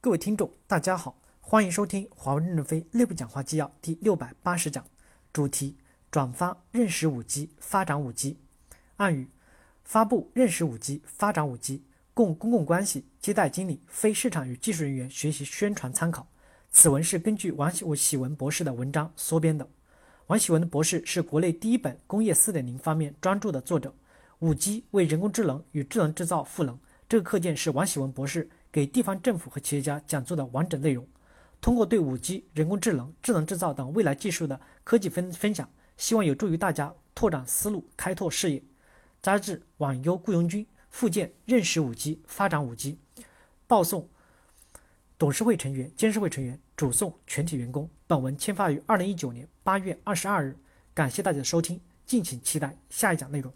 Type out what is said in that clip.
各位听众，大家好，欢迎收听华为任正非内部讲话纪要第六百八十讲，主题：转发认识五 G，发展五 G。暗语：发布认识五 G，发展五 G，供公共关系、接待经理、非市场与技术人员学习宣传参考。此文是根据王喜喜文博士的文章缩编的。王喜文博士是国内第一本工业四点零方面专著的作者。五 G 为人工智能与智能制造赋能。这个课件是王喜文博士。给地方政府和企业家讲座的完整内容，通过对 5G、人工智能、智能制造等未来技术的科技分分享，希望有助于大家拓展思路、开拓视野。杂志网优雇佣军附件，认识 5G，发展 5G。报送董事会成员、监事会成员，主送全体员工。本文签发于二零一九年八月二十二日。感谢大家的收听，敬请期待下一讲内容。